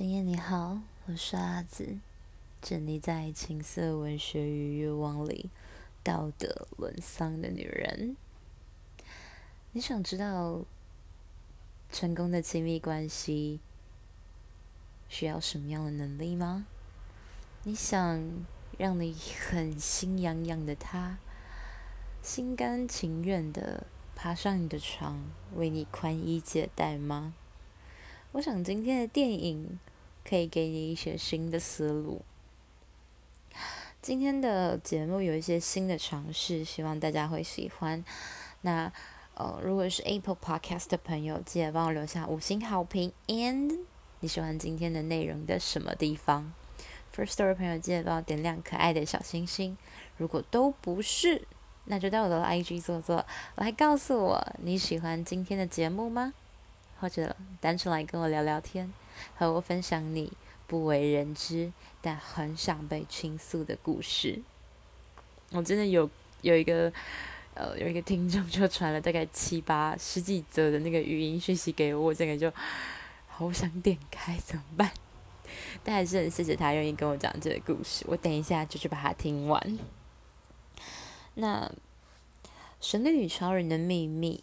深夜你好，我是阿紫，沉溺在情色文学与欲望里，道德沦丧的女人。你想知道成功的亲密关系需要什么样的能力吗？你想让你很心痒痒的他，心甘情愿的爬上你的床，为你宽衣解带吗？我想今天的电影可以给你一些新的思路。今天的节目有一些新的尝试，希望大家会喜欢。那呃，如果是 Apple Podcast 的朋友，记得帮我留下五星好评。And 你喜欢今天的内容的什么地方？First Story 朋友记得帮我点亮可爱的小星星。如果都不是，那就到我的 IG 坐坐，来告诉我你喜欢今天的节目吗？或者单纯来跟我聊聊天，和我分享你不为人知但很想被倾诉的故事。我真的有有一个呃有一个听众 就传了大概七八十几则的那个语音讯息给我，我这个就好想点开，怎么办？但还是很谢谢他愿意跟我讲这个故事。我等一下就去把它听完。那《神力女超人的秘密》。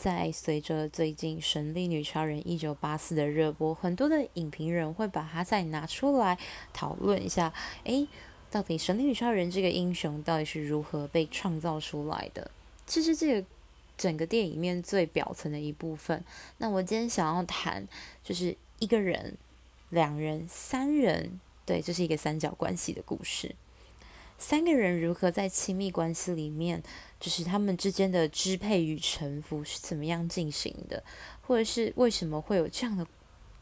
在随着最近《神力女超人》一九八四的热播，很多的影评人会把它再拿出来讨论一下。诶，到底神力女超人这个英雄到底是如何被创造出来的？这是这个整个电影里面最表层的一部分。那我今天想要谈，就是一个人、两人、三人，对，这是一个三角关系的故事。三个人如何在亲密关系里面，就是他们之间的支配与臣服是怎么样进行的，或者是为什么会有这样的，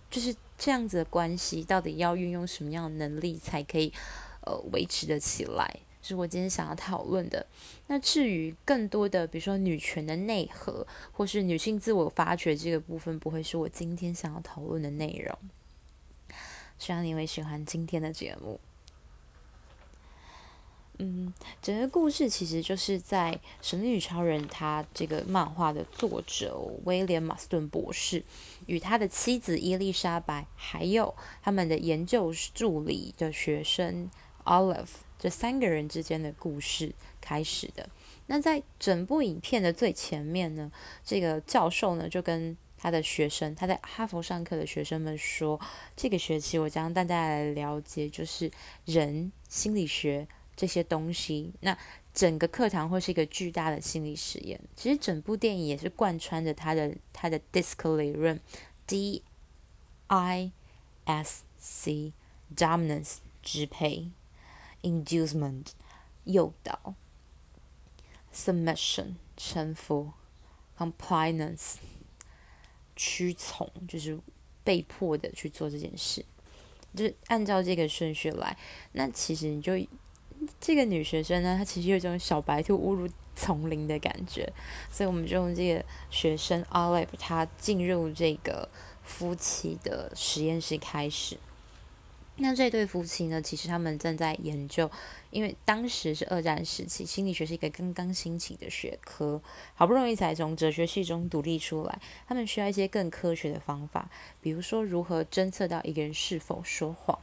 就是这样子的关系，到底要运用什么样的能力才可以，呃，维持的起来？是我今天想要讨论的。那至于更多的，比如说女权的内核，或是女性自我发掘这个部分，不会是我今天想要讨论的内容。希望你会喜欢今天的节目。嗯，整个故事其实就是在《神力女超人》他这个漫画的作者威廉·马斯顿博士与他的妻子伊丽莎白，还有他们的研究助理的学生 Olive 这三个人之间的故事开始的。那在整部影片的最前面呢，这个教授呢就跟他的学生，他在哈佛上课的学生们说：“这个学期我将带大家来了解，就是人心理学。”这些东西，那整个课堂会是一个巨大的心理实验。其实整部电影也是贯穿着他的他的 DISC 理论，D I S C dominance 支配，inducement 诱导，submission 臣服，compliance 屈从，就是被迫的去做这件事，就是按照这个顺序来。那其实你就。这个女学生呢，她其实有一种小白兔误入丛林的感觉，所以我们就用这个学生 Olive 她进入这个夫妻的实验室开始。那这对夫妻呢，其实他们正在研究，因为当时是二战时期，心理学是一个刚刚兴起的学科，好不容易才从哲学系中独立出来，他们需要一些更科学的方法，比如说如何侦测到一个人是否说谎。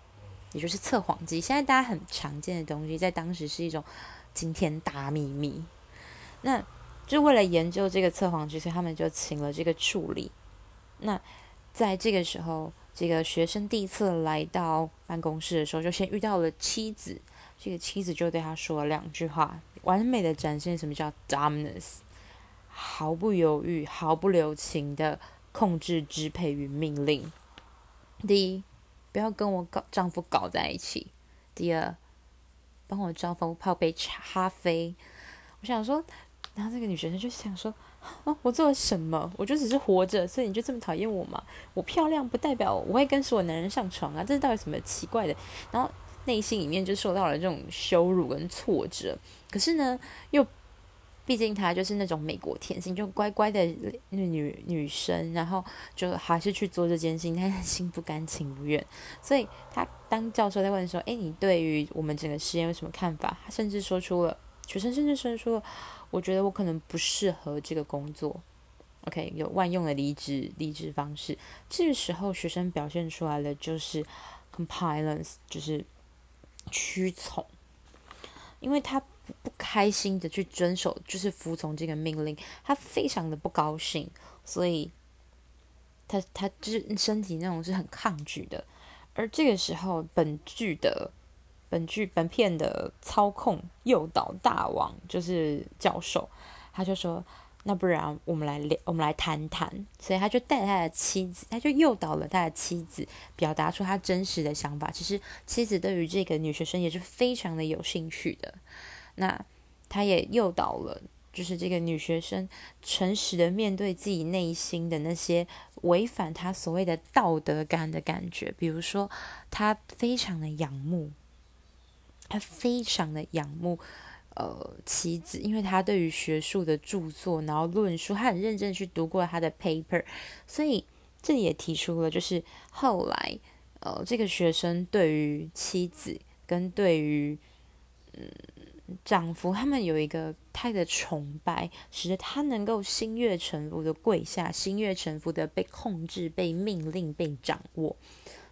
也就是测谎机，现在大家很常见的东西，在当时是一种惊天大秘密。那就为了研究这个测谎机，所以他们就请了这个助理。那在这个时候，这个学生第一次来到办公室的时候，就先遇到了妻子。这个妻子就对他说了两句话，完美的展现什么叫 dominance，毫不犹豫、毫不留情的控制、支配与命令。第一。不要跟我搞丈夫搞在一起。第二，帮我丈夫泡杯茶咖啡。我想说，然后这个女学生就想说：哦，我做了什么？我就只是活着，所以你就这么讨厌我吗？我漂亮不代表我会跟所有男人上床啊！这是到底什么奇怪的？然后内心里面就受到了这种羞辱跟挫折。可是呢，又。毕竟她就是那种美国甜心，就乖乖的女女生，然后就还是去做这件事情，她心不甘情不愿。所以她当教授在问说：“诶，你对于我们整个实验有什么看法？”她甚至说出了，学生甚至说出了：“我觉得我可能不适合这个工作。” OK，有万用的离职离职方式。这个时候，学生表现出来的就是 compliance，就是屈从，因为他不开心的去遵守，就是服从这个命令，他非常的不高兴，所以他他就是身体那种是很抗拒的。而这个时候，本剧的本剧本片的操控诱导大王就是教授，他就说。那不然我们来聊，我们来谈谈。所以他就带他的妻子，他就诱导了他的妻子，表达出他真实的想法。其实妻子对于这个女学生也是非常的有兴趣的。那他也诱导了，就是这个女学生诚实的面对自己内心的那些违反他所谓的道德感的感觉。比如说，他非常的仰慕，他非常的仰慕。呃，妻子，因为他对于学术的著作，然后论述，他很认真去读过他的 paper，所以这里也提出了，就是后来，呃，这个学生对于妻子跟对于嗯丈夫，他们有一个他的崇拜，使得他能够心悦诚服的跪下，心悦诚服的被控制、被命令、被掌握，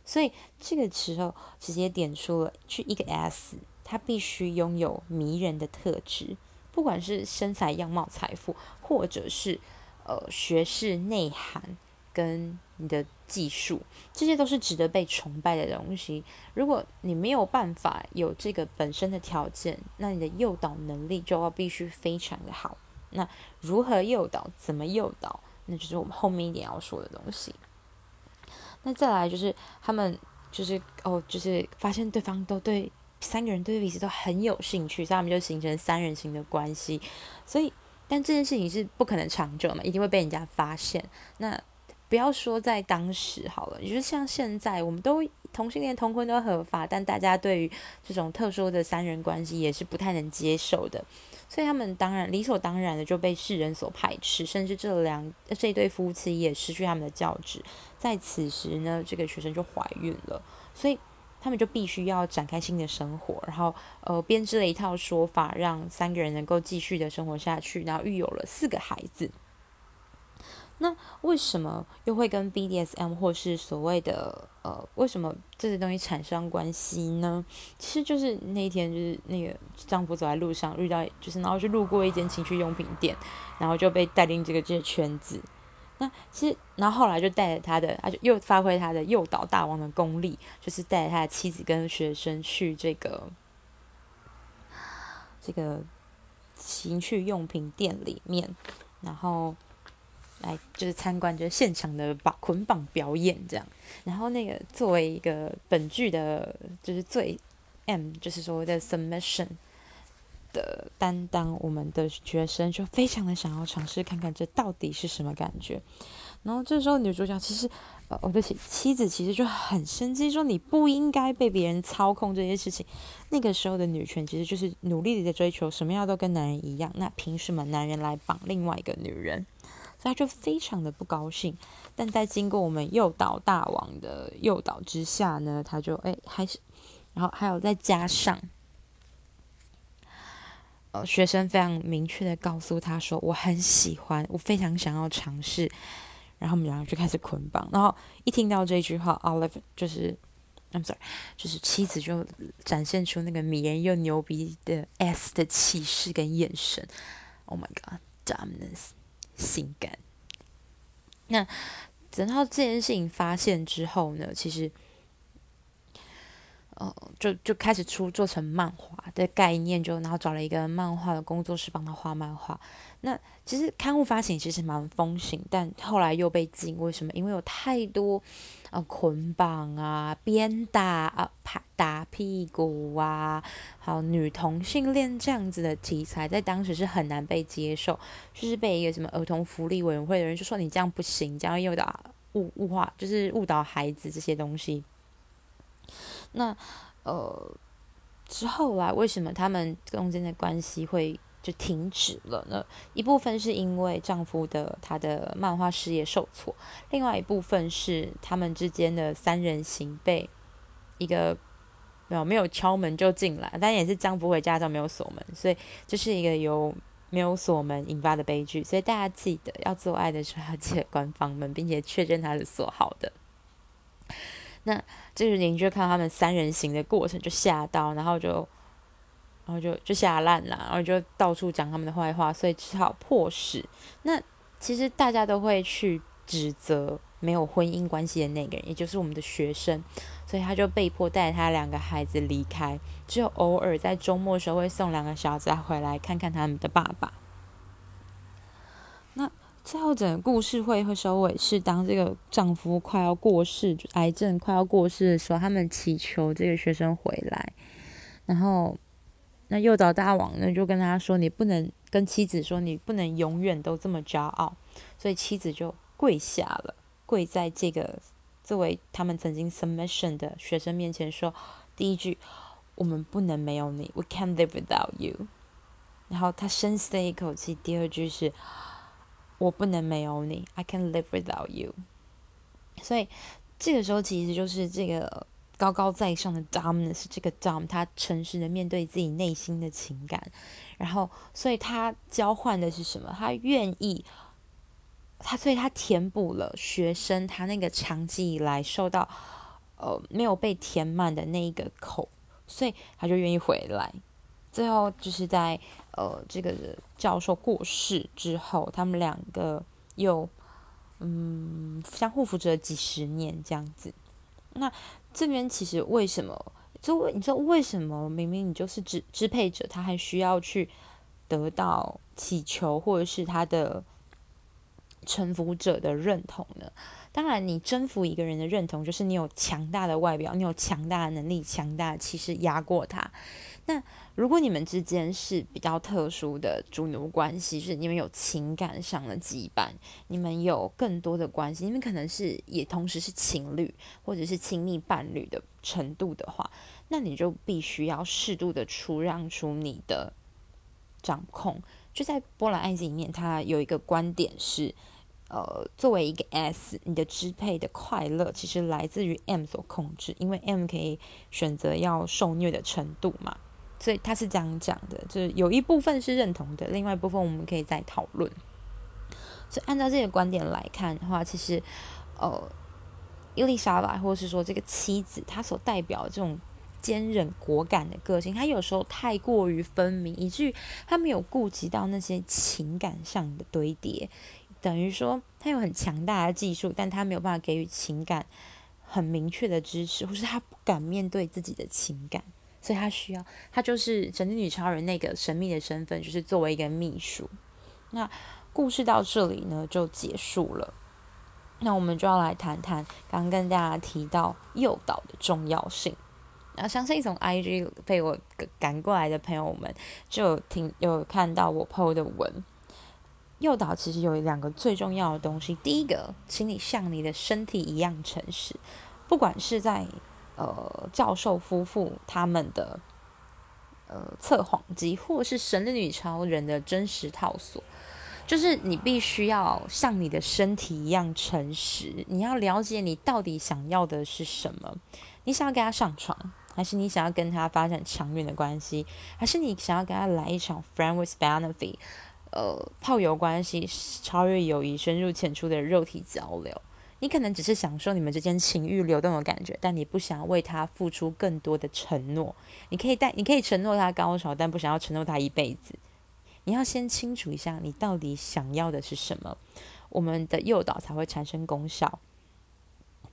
所以这个时候直接点出了去一个 S。他必须拥有迷人的特质，不管是身材、样貌、财富，或者是呃学识内涵跟你的技术，这些都是值得被崇拜的东西。如果你没有办法有这个本身的条件，那你的诱导能力就要必须非常的好。那如何诱导？怎么诱导？那就是我们后面一点要说的东西。那再来就是他们就是哦，就是发现对方都对。三个人对彼此都很有兴趣，所以他们就形成三人行的关系。所以，但这件事情是不可能长久嘛，一定会被人家发现。那不要说在当时好了，也就是像现在，我们都同性恋同婚都合法，但大家对于这种特殊的三人关系也是不太能接受的。所以他们当然理所当然的就被世人所排斥，甚至这两这对夫妻也失去他们的教职。在此时呢，这个学生就怀孕了，所以。他们就必须要展开新的生活，然后呃编织了一套说法，让三个人能够继续的生活下去，然后育有了四个孩子。那为什么又会跟 BDSM 或是所谓的呃为什么这些东西产生关系呢？其实就是那一天，就是那个丈夫走在路上遇到，就是然后就路过一间情趣用品店，然后就被带进这个这个圈子。那其实，然后后来就带着他的，他就又发挥他的诱导大王的功力，就是带着他的妻子跟学生去这个这个情趣用品店里面，然后来就是参观，就是现场的绑捆绑表演这样。然后那个作为一个本剧的，就是最 M，就是所谓的 submission。的担当，我们的学生就非常的想要尝试看看这到底是什么感觉。然后这时候女主角其实，呃，我的妻妻子其实就很生气，说你不应该被别人操控这些事情。那个时候的女权其实就是努力的在追求什么样都跟男人一样，那凭什么男人来绑另外一个女人？所以她就非常的不高兴。但在经过我们诱导大王的诱导之下呢，他就哎还是，然后还有再加上。呃，学生非常明确的告诉他说：“我很喜欢，我非常想要尝试。”然后我们两个就开始捆绑。然后一听到这句话，Olive 就是，I'm sorry，就是妻子就展现出那个迷人又牛逼的 S 的气势跟眼神。Oh my God，dominance，性感。那等到这件事情发现之后呢，其实。呃，就就开始出做成漫画的概念，就然后找了一个漫画的工作室帮他画漫画。那其实刊物发行其实蛮风行，但后来又被禁，为什么？因为有太多呃捆绑啊、鞭打啊、拍打屁股啊，还有女同性恋这样子的题材，在当时是很难被接受，就是被一个什么儿童福利委员会的人就说你这样不行，这样诱导误误化，就是误导孩子这些东西。那，呃，之后来为什么他们中间的关系会就停止了呢？一部分是因为丈夫的他的漫画事业受挫，另外一部分是他们之间的三人行被一个没有没有敲门就进来，但也是丈夫回家都没有锁门，所以这是一个由没有锁门引发的悲剧。所以大家记得要做爱的时候要记得关房门，并且确认它是锁好的。那这个邻居看到他们三人行的过程就吓到，然后就。然后就就下烂了，然后就到处讲他们的坏话，所以只好迫使。那其实大家都会去指责没有婚姻关系的那个人，也就是我们的学生，所以他就被迫带他两个孩子离开，只有偶尔在周末的时候会送两个小子回来看看他们的爸爸。那最后整个故事会会收尾是当这个丈夫快要过世，癌症快要过世的时候，他们祈求这个学生回来，然后。那诱导大王呢，就跟他说：“你不能跟妻子说，你不能永远都这么骄傲。”所以妻子就跪下了，跪在这个作为他们曾经 submission 的学生面前说：“第一句，我们不能没有你，We can't live without you。”然后他深吸了一口气，第二句是：“我不能没有你，I can't live without you。”所以这个时候其实就是这个。高高在上的 Dom 是这个 Dom，他诚实的面对自己内心的情感，然后，所以他交换的是什么？他愿意，他所以他填补了学生他那个长期以来受到呃没有被填满的那一个口，所以他就愿意回来。最后就是在呃这个教授过世之后，他们两个又嗯相互扶持了几十年这样子。那这边其实为什么？就为你知道为什么明明你就是支支配者，他还需要去得到祈求或者是他的臣服者的认同呢？当然，你征服一个人的认同，就是你有强大的外表，你有强大的能力，强大的气势压过他。那如果你们之间是比较特殊的主奴关系，是你们有情感上的羁绊，你们有更多的关系，你们可能是也同时是情侣或者是亲密伴侣的程度的话，那你就必须要适度的出让出你的掌控。就在波兰爱情里面，它有一个观点是。呃，作为一个 S，你的支配的快乐其实来自于 M 所控制，因为 M 可以选择要受虐的程度嘛，所以他是这样讲的，就是有一部分是认同的，另外一部分我们可以再讨论。所以按照这个观点来看的话，其实呃，伊丽莎白或是说这个妻子，她所代表这种坚韧果敢的个性，她有时候太过于分明，以至于她没有顾及到那些情感上的堆叠。等于说，她有很强大的技术，但她没有办法给予情感很明确的支持，或是她不敢面对自己的情感，所以他需要，他就是神奇女超人那个神秘的身份，就是作为一个秘书。那故事到这里呢，就结束了。那我们就要来谈谈刚跟大家提到诱导的重要性。那相信从 IG 被我赶过来的朋友们，就有听有看到我 PO 的文。诱导其实有两个最重要的东西。第一个，请你像你的身体一样诚实，不管是在呃教授夫妇他们的呃测谎机，或是神力女超人的真实套索，就是你必须要像你的身体一样诚实。你要了解你到底想要的是什么？你想要跟他上床，还是你想要跟他发展长远的关系，还是你想要跟他来一场 friend with benefit？呃，炮友关系超越友谊，深入浅出的肉体交流。你可能只是享受你们之间情欲流动的感觉，但你不想为他付出更多的承诺。你可以带，你可以承诺他高潮，但不想要承诺他一辈子。你要先清楚一下，你到底想要的是什么，我们的诱导才会产生功效。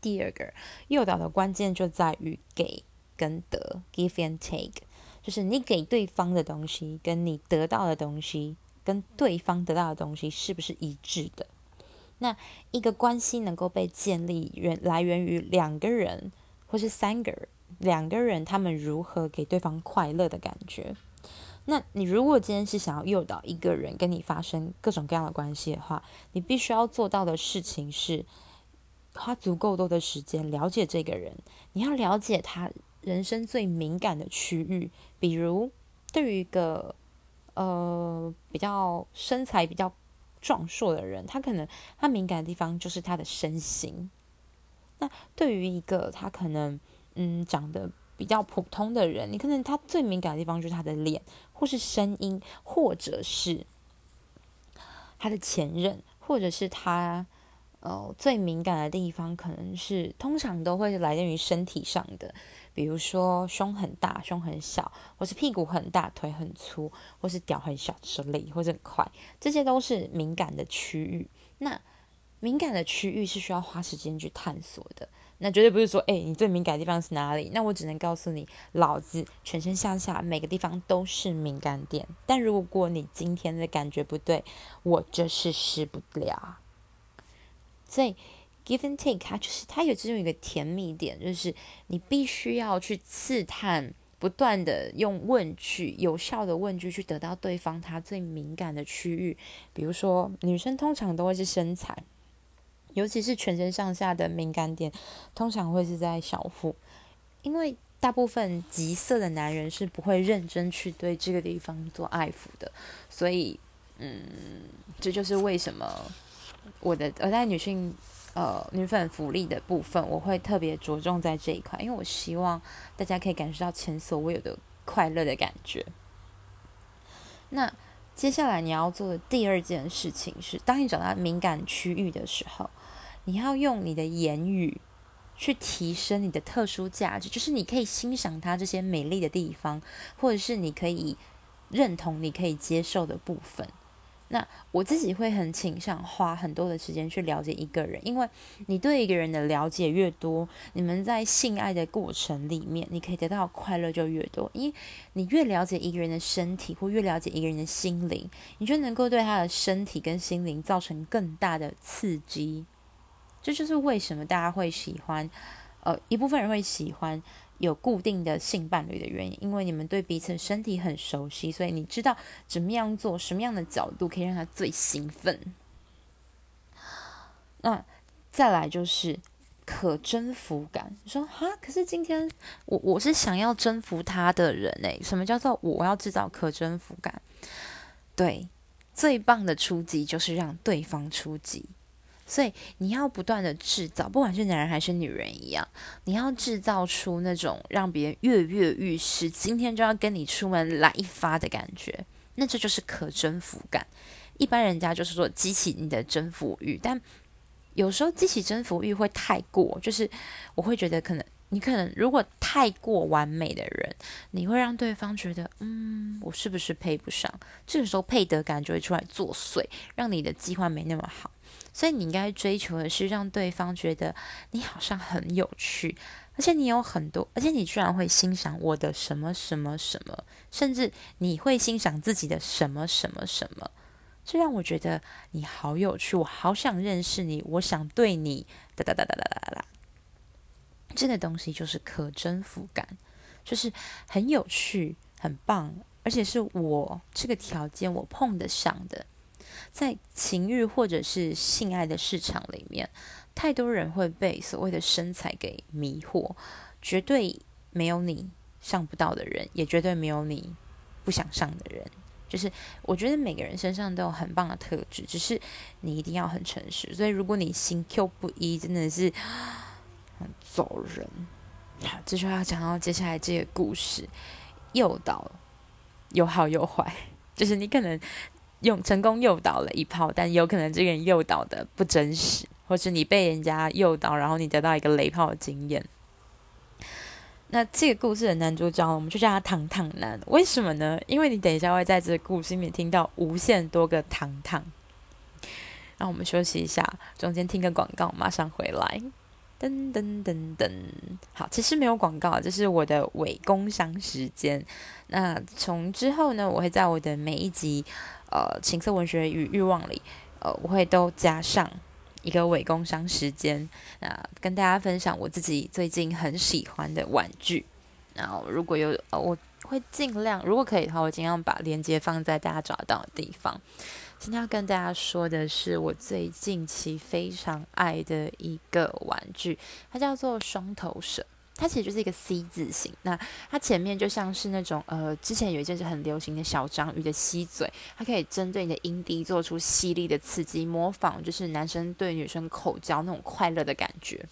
第二个，诱导的关键就在于给跟得，give and take，就是你给对方的东西，跟你得到的东西。跟对方得到的东西是不是一致的？那一个关系能够被建立，源来源于两个人或是三个人，两个人他们如何给对方快乐的感觉。那你如果今天是想要诱导一个人跟你发生各种各样的关系的话，你必须要做到的事情是花足够多的时间了解这个人。你要了解他人生最敏感的区域，比如对于一个。呃，比较身材比较壮硕的人，他可能他敏感的地方就是他的身形。那对于一个他可能嗯长得比较普通的人，你可能他最敏感的地方就是他的脸，或是声音，或者是他的前任，或者是他呃最敏感的地方，可能是通常都会来源于身体上的，比如说胸很大、胸很小，或是屁股很大、腿很粗，或是屌很小、之类或者很快，这些都是敏感的区域。那敏感的区域是需要花时间去探索的。那绝对不是说，哎，你最敏感的地方是哪里？那我只能告诉你，老子全身上下每个地方都是敏感点。但如果你今天的感觉不对，我就是试不了。所以，give and take，它就是它有这种一个甜蜜点，就是你必须要去刺探，不断的用问句，有效的问句去得到对方他最敏感的区域。比如说，女生通常都会是身材。尤其是全身上下的敏感点，通常会是在小腹，因为大部分急色的男人是不会认真去对这个地方做爱抚的，所以，嗯，这就是为什么我的我在女性呃女粉福利的部分，我会特别着重在这一块，因为我希望大家可以感受到前所未有的快乐的感觉。那。接下来你要做的第二件事情是，当你找到敏感区域的时候，你要用你的言语去提升你的特殊价值，就是你可以欣赏它这些美丽的地方，或者是你可以认同、你可以接受的部分。那我自己会很倾向花很多的时间去了解一个人，因为你对一个人的了解越多，你们在性爱的过程里面，你可以得到快乐就越多。因为你越了解一个人的身体，或越了解一个人的心灵，你就能够对他的身体跟心灵造成更大的刺激。这就是为什么大家会喜欢，呃，一部分人会喜欢。有固定的性伴侣的原因，因为你们对彼此身体很熟悉，所以你知道怎么样做，什么样的角度可以让他最兴奋。那再来就是可征服感。你说哈，可是今天我我是想要征服他的人诶，什么叫做我要制造可征服感？对，最棒的出击就是让对方出击。所以你要不断的制造，不管是男人还是女人一样，你要制造出那种让别人跃跃欲试，今天就要跟你出门来一发的感觉。那这就是可征服感。一般人家就是说激起你的征服欲，但有时候激起征服欲会太过，就是我会觉得可能你可能如果太过完美的人，你会让对方觉得，嗯，我是不是配不上？这个时候配得感就会出来作祟，让你的计划没那么好。所以你应该追求的是让对方觉得你好像很有趣，而且你有很多，而且你居然会欣赏我的什么什么什么，甚至你会欣赏自己的什么什么什么，这让我觉得你好有趣，我好想认识你，我想对你哒哒哒哒哒哒哒。这个东西就是可征服感，就是很有趣、很棒，而且是我这个条件我碰得上的。在情欲或者是性爱的市场里面，太多人会被所谓的身材给迷惑，绝对没有你上不到的人，也绝对没有你不想上的人。就是我觉得每个人身上都有很棒的特质，只是你一定要很诚实。所以如果你心 Q 不一，真的是很走人。好，这就要讲到接下来这个故事，诱导有好有坏，就是你可能。用成功诱导了一炮，但有可能这个人诱导的不真实，或是你被人家诱导，然后你得到一个雷炮的经验。那这个故事的男主角，我们就叫他糖糖男。为什么呢？因为你等一下会在这个故事里面听到无限多个糖糖。让我们休息一下，中间听个广告，马上回来。噔噔噔噔，好，其实没有广告，这是我的伪工商时间。那从之后呢，我会在我的每一集。呃，情色文学与欲望里，呃，我会都加上一个伪工商时间，那、跟大家分享我自己最近很喜欢的玩具。然后如果有，呃，我会尽量，如果可以的话，我尽量把链接放在大家找到的地方。今天要跟大家说的是我最近期非常爱的一个玩具，它叫做双头蛇。它其实就是一个 C 字形，那它前面就像是那种呃，之前有一阵子很流行的小章鱼的吸嘴，它可以针对你的阴蒂做出犀利的刺激，模仿就是男生对女生口交那种快乐的感觉。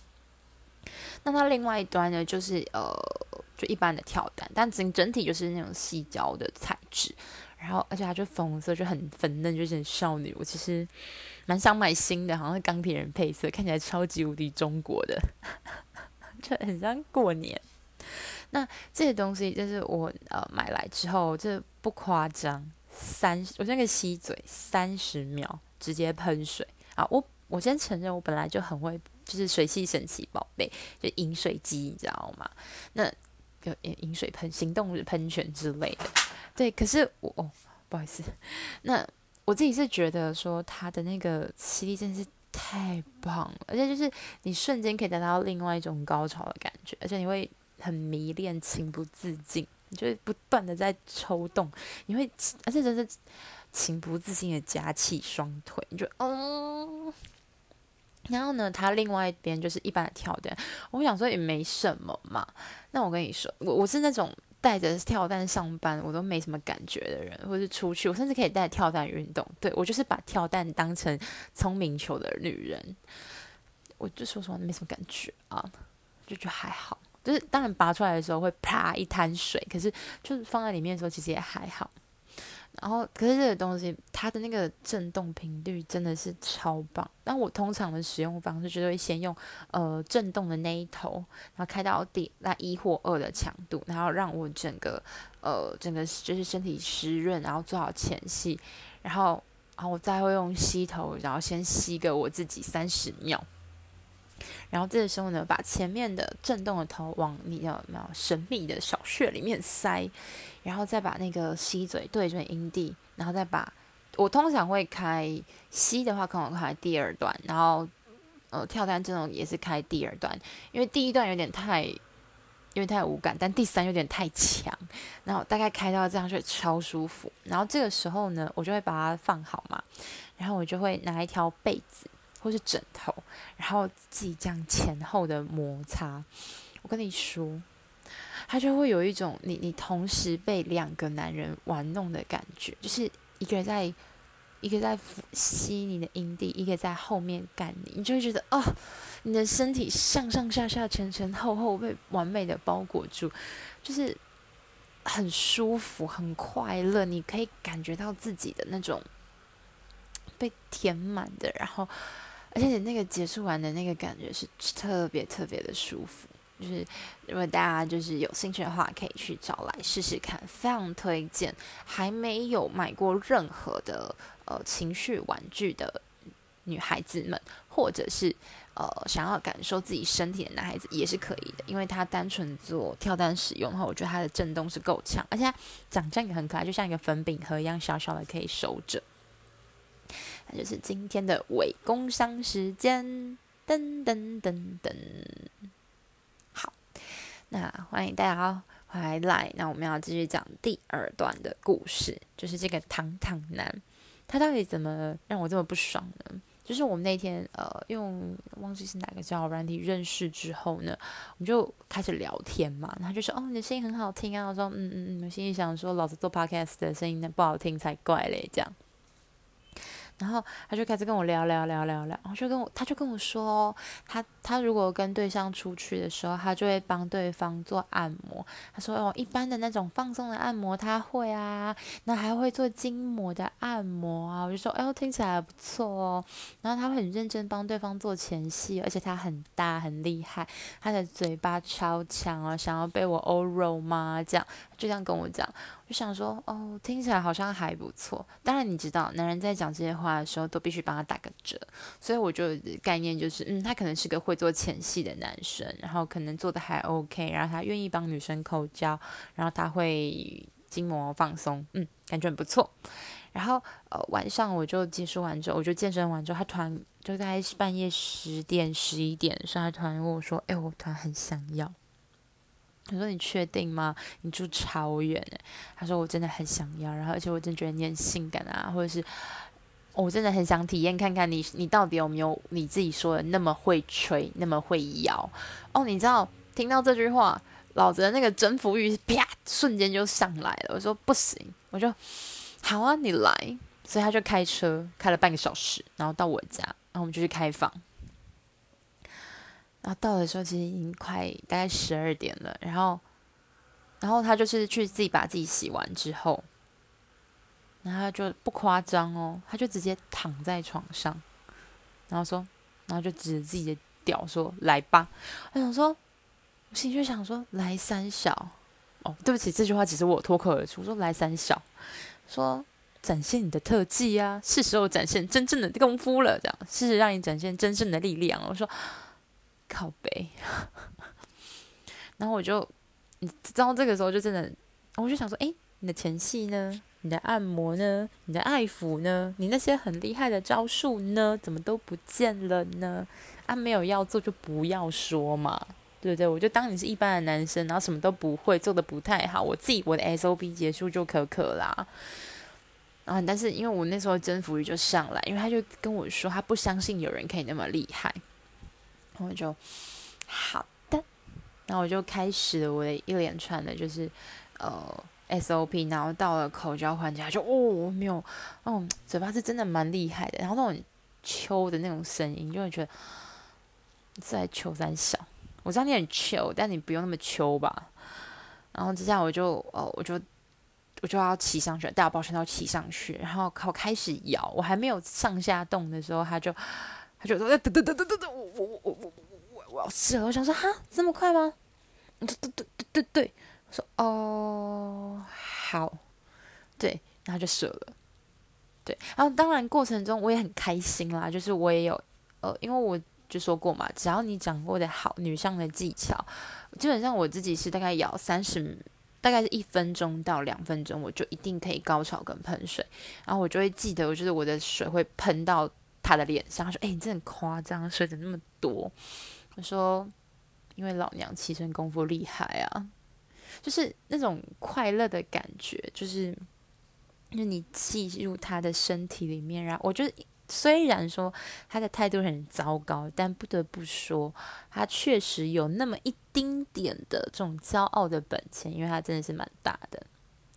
那它另外一端呢，就是呃，就一般的跳蛋，但整整体就是那种细胶的材质。然后而且它就粉红色，就很粉嫩，就是很少女。我其实蛮想买新的，好像是钢铁人配色，看起来超级无敌中国的，就很像过年。那这些东西就是我呃买来之后，这不夸张，三我那个吸嘴三十秒直接喷水啊！我我先承认，我本来就很会，就是水系神奇宝贝，就饮水机，你知道吗？那有饮水喷、行动喷泉之类的，对。可是我哦，不好意思，那我自己是觉得说它的那个吸力真是太棒了，而且就是你瞬间可以达到另外一种高潮的感觉，而且你会。很迷恋，情不自禁，你就会不断的在抽动，你会，而且真是情不自禁的夹起双腿，你就嗯，然后呢，他另外一边就是一般的跳蛋，我想说也没什么嘛。那我跟你说，我我是那种带着跳蛋上班我都没什么感觉的人，或是出去我甚至可以带跳蛋运动。对，我就是把跳蛋当成聪明球的女人，我就说实话没什么感觉啊，就觉得还好。就是当然拔出来的时候会啪一滩水，可是就是放在里面的时候其实也还好。然后可是这个东西它的那个震动频率真的是超棒。那我通常的使用方式就是会先用呃震动的那一头，然后开到底那一或二的强度，然后让我整个呃整个就是身体湿润，然后做好前戏，然后然后我再会用吸头，然后先吸个我自己三十秒。然后这个时候呢，把前面的震动的头往你的没有神秘的小穴里面塞，然后再把那个吸嘴对准阴蒂，然后再把我通常会开吸的话，可能开第二段，然后呃跳单这种也是开第二段，因为第一段有点太因为太无感，但第三有点太强，然后大概开到这样就超舒服。然后这个时候呢，我就会把它放好嘛，然后我就会拿一条被子。或是枕头，然后自己这样前后的摩擦，我跟你说，他就会有一种你你同时被两个男人玩弄的感觉，就是一个在一个在吸你的阴蒂，一个在后面干你，你就会觉得哦，你的身体上上下下前前后后被完美的包裹住，就是很舒服很快乐，你可以感觉到自己的那种被填满的，然后。而且那个结束完的那个感觉是特别特别的舒服，就是如果大家就是有兴趣的话，可以去找来试试看，非常推荐。还没有买过任何的呃情绪玩具的女孩子们，或者是呃想要感受自己身体的男孩子也是可以的，因为它单纯做跳单使用的话，我觉得它的震动是够强，而且它长相也很可爱，就像一个粉饼盒一样小小的，可以收着。那就是今天的伪工商时间，噔噔噔噔。好，那欢迎大家回来。那我们要继续讲第二段的故事，就是这个堂堂男，他到底怎么让我这么不爽呢？就是我们那天呃，用忘记是哪个交友软体认识之后呢，我们就开始聊天嘛。他就说：“哦，你的声音很好听啊。”我说：“嗯嗯嗯。”我心里想说：“老子做 podcast 的声音不好听才怪嘞。”这样。然后他就开始跟我聊聊聊聊聊，然后就跟我，他就跟我说，他他如果跟对象出去的时候，他就会帮对方做按摩。他说哦，一般的那种放松的按摩他会啊，那还会做筋膜的按摩啊。我就说，哎，听起来不错哦。然后他会很认真帮对方做前戏，而且他很大很厉害，他的嘴巴超强啊，想要被我 oral 吗？这样就这样跟我讲。就想说哦，听起来好像还不错。当然，你知道，男人在讲这些话的时候，都必须帮他打个折。所以，我就概念就是，嗯，他可能是个会做前戏的男生，然后可能做的还 OK，然后他愿意帮女生口交，然后他会筋膜放松，嗯，感觉很不错。然后，呃，晚上我就结束完之后，我就健身完之后，他突然就在半夜十点、十一点的时候，他突然问我说：“哎，我突然很想要。”他说：“你确定吗？你住超远诶。”他说：“我真的很想要，然后而且我真觉得你很性感啊，或者是我真的很想体验看看你，你到底有没有你自己说的那么会吹，那么会摇哦？你知道听到这句话，老子的那个征服欲啪瞬间就上来了。我说不行，我就好啊，你来。所以他就开车开了半个小时，然后到我家，然后我们就去开房。”然后到的时候，其实已经快大概十二点了。然后，然后他就是去自己把自己洗完之后，然后就不夸张哦，他就直接躺在床上，然后说，然后就指着自己的屌说：“来吧。”我想说，我心里就想说：“来三小。”哦，对不起，这句话只是我脱口而出，我说：“来三小。”说。展现你的特技啊！是时候展现真正的功夫了，这样是让你展现真正的力量。我说靠背，然后我就你知道这个时候就真的，我就想说，哎，你的前戏呢？你的按摩呢？你的爱抚呢？你那些很厉害的招数呢？怎么都不见了呢？啊，没有要做就不要说嘛，对不对？我就当你是一般的男生，然后什么都不会，做得不太好，我自己我的 SOP 结束就可可啦。然后，但是因为我那时候征服欲就上来，因为他就跟我说他不相信有人可以那么厉害，我就好的，然后我就开始我的一连串的，就是呃 SOP，然后到了口交环节，就哦没有，哦嘴巴是真的蛮厉害的，然后那种秋的那种声音，就会觉得在秋山小，我知道你很秋，但你不用那么秋吧。然后这下我就哦我就。我就要骑上去，大包全都骑上去，然后靠开始摇，我还没有上下动的时候，他就他就说：“等等等等等等，我我我我我我我要射了！”我想说：“哈，这么快吗？”对对对对对对，我说：“哦，好，对。”然后就射了，对。然后当然过程中我也很开心啦，就是我也有呃，因为我就说过嘛，只要你掌握的好女上的技巧，基本上我自己是大概摇三十。大概是一分钟到两分钟，我就一定可以高潮跟喷水，然后我就会记得，我就是我的水会喷到他的脸上。说：“哎、你真的夸张，水怎么那么多？”我说：“因为老娘起身功夫厉害啊，就是那种快乐的感觉，就是，就是你进入他的身体里面，然后我觉得。”虽然说他的态度很糟糕，但不得不说，他确实有那么一丁点的这种骄傲的本钱，因为他真的是蛮大的，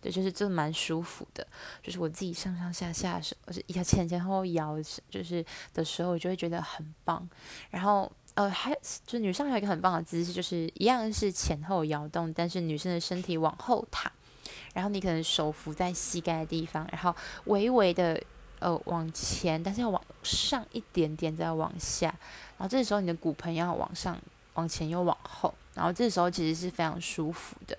对，就是真的蛮舒服的。就是我自己上上下下的时候，是要前前后后摇，就是的时候，我就会觉得很棒。然后呃，还就女生还有一个很棒的姿势，就是一样是前后摇动，但是女生的身体往后躺，然后你可能手扶在膝盖的地方，然后微微的。呃，往前，但是要往上一点点，再往下，然后这时候你的骨盆要往上、往前又往后，然后这时候其实是非常舒服的，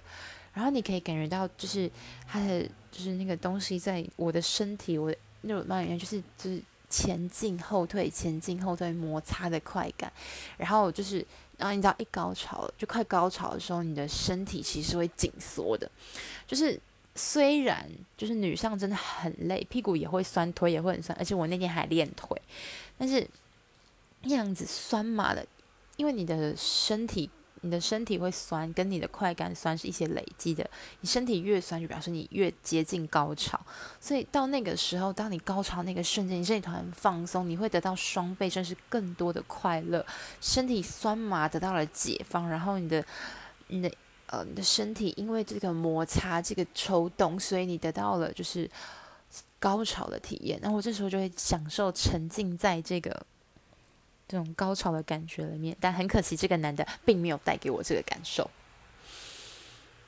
然后你可以感觉到，就是它的就是那个东西在我的身体，我那种里面，就是就是前进后退、前进后退摩擦的快感，然后就是，然后你知道一高潮就快高潮的时候，你的身体其实会紧缩的，就是。虽然就是女上真的很累，屁股也会酸，腿也会很酸，而且我那天还练腿，但是那样子酸麻的，因为你的身体，你的身体会酸，跟你的快感酸是一些累积的。你身体越酸，就表示你越接近高潮。所以到那个时候，当你高潮那个瞬间，你身体很放松，你会得到双倍甚至更多的快乐。身体酸麻得到了解放，然后你的，你的。呃，你的身体因为这个摩擦、这个抽动，所以你得到了就是高潮的体验。然后我这时候就会享受沉浸在这个这种高潮的感觉里面。但很可惜，这个男的并没有带给我这个感受。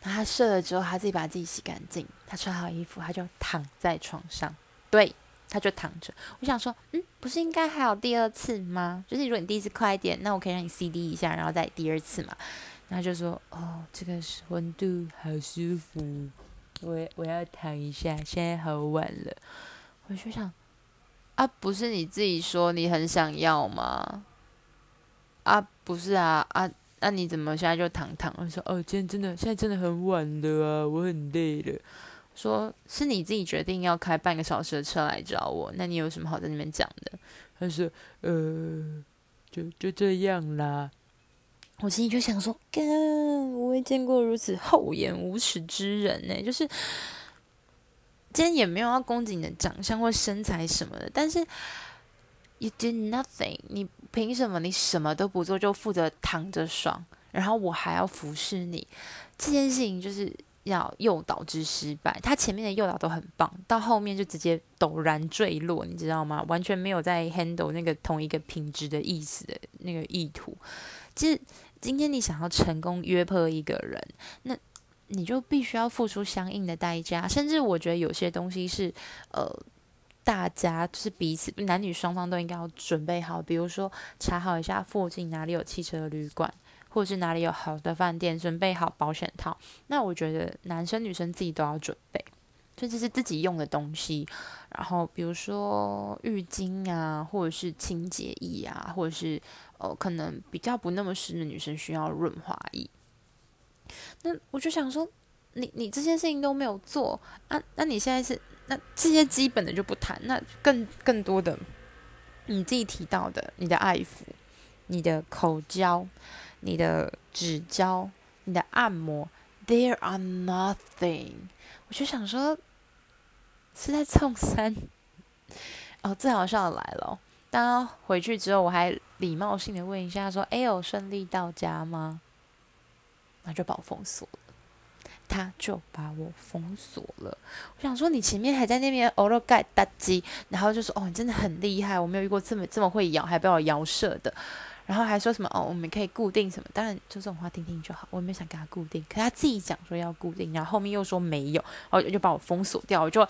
他射了之后，他自己把自己洗干净，他穿好衣服，他就躺在床上。对，他就躺着。我想说，嗯，不是应该还有第二次吗？就是如果你第一次快一点，那我可以让你 CD 一下，然后再第二次嘛。然后就说：“哦，这个温度好舒服，我我要躺一下。现在好晚了。”我就想：“啊，不是你自己说你很想要吗？啊，不是啊，啊，那、你怎么现在就躺躺？”我说：“哦，今天真的，现在真的很晚了啊，我很累了。”说：“是你自己决定要开半个小时的车来找我，那你有什么好在那边讲的？”他说：“呃，就就这样啦。”我心里就想说，干，我未见过如此厚颜无耻之人呢。就是今天也没有要攻击你的长相或身材什么的，但是 you did nothing，你凭什么你什么都不做就负责躺着爽，然后我还要服侍你？这件事情就是要诱导之失败。他前面的诱导都很棒，到后面就直接陡然坠落，你知道吗？完全没有在 handle 那个同一个品质的意思的那个意图。其实。今天你想要成功约破一个人，那你就必须要付出相应的代价。甚至我觉得有些东西是，呃，大家就是彼此男女双方都应该要准备好，比如说查好一下附近哪里有汽车旅馆，或者是哪里有好的饭店，准备好保险套。那我觉得男生女生自己都要准备。这是自己用的东西，然后比如说浴巾啊，或者是清洁液啊，或者是呃，可能比较不那么湿的女生需要润滑液。那我就想说，你你这些事情都没有做啊？那你现在是那这些基本的就不谈，那更更多的你自己提到的，你的爱抚、你的口交、你的指交、你的按摩，there are nothing。我就想说，是在冲三哦，最好笑的来了。当回去之后，我还礼貌性的问一下，说：“哎呦，顺利到家吗？”那就把我封锁了。他就把我封锁了。我想说，你前面还在那边欧罗盖大鸡，然后就说：“哦，你真的很厉害，我没有遇过这么这么会咬，还被我摇射的。”然后还说什么哦，我们可以固定什么？当然就这种话听听就好，我也没想给他固定。可他自己讲说要固定，然后后面又说没有，然后就把我封锁掉。我就，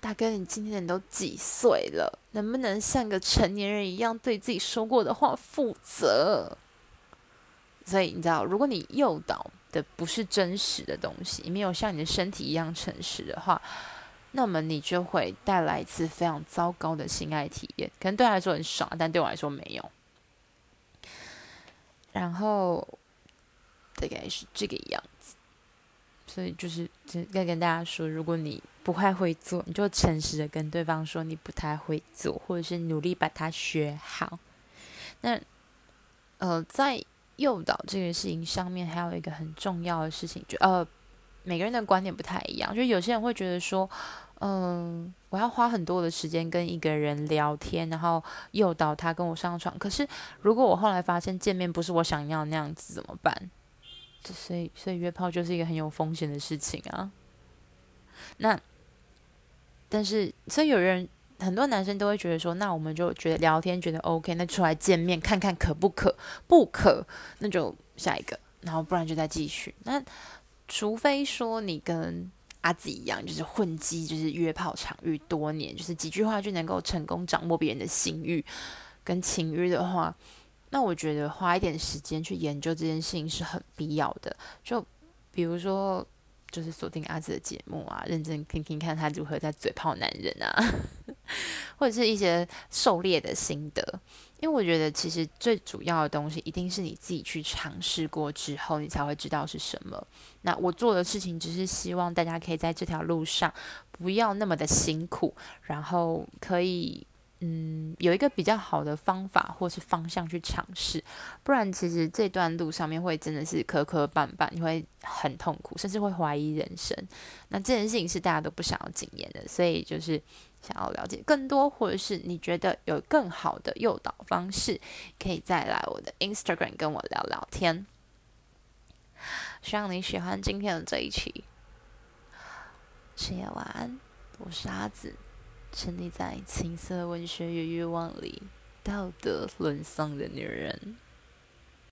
大哥，你今天都几岁了？能不能像个成年人一样对自己说过的话负责？所以你知道，如果你诱导的不是真实的东西，没有像你的身体一样诚实的话。那么你就会带来一次非常糟糕的性爱体验，可能对他来说很爽，但对我来说没有。然后大概是这个样子，所以就是就该跟大家说，如果你不太会做，你就诚实的跟对方说你不太会做，或者是努力把它学好。那呃，在诱导这个事情上面，还有一个很重要的事情，就呃。每个人的观点不太一样，就有些人会觉得说，嗯，我要花很多的时间跟一个人聊天，然后诱导他跟我上床。可是如果我后来发现见面不是我想要那样子，怎么办？所以，所以约炮就是一个很有风险的事情啊。那，但是，所以有人很多男生都会觉得说，那我们就觉得聊天觉得 OK，那出来见面看看可不可，不可，那就下一个，然后不然就再继续。那。除非说你跟阿紫一样，就是混迹，就是约炮场域多年，就是几句话就能够成功掌握别人的心欲跟情欲的话，那我觉得花一点时间去研究这件事情是很必要的。就比如说，就是锁定阿紫的节目啊，认真听听看他如何在嘴炮男人啊，或者是一些狩猎的心得。因为我觉得，其实最主要的东西，一定是你自己去尝试过之后，你才会知道是什么。那我做的事情，只是希望大家可以在这条路上不要那么的辛苦，然后可以嗯有一个比较好的方法或是方向去尝试。不然，其实这段路上面会真的是磕磕绊绊，你会很痛苦，甚至会怀疑人生。那这件事情是大家都不想要经验的，所以就是。想要了解更多，或者是你觉得有更好的诱导方式，可以再来我的 Instagram 跟我聊聊天。希望你喜欢今天的这一期。深夜晚安，我是阿紫，沉溺在情色文学与欲望里，道德沦丧的女人。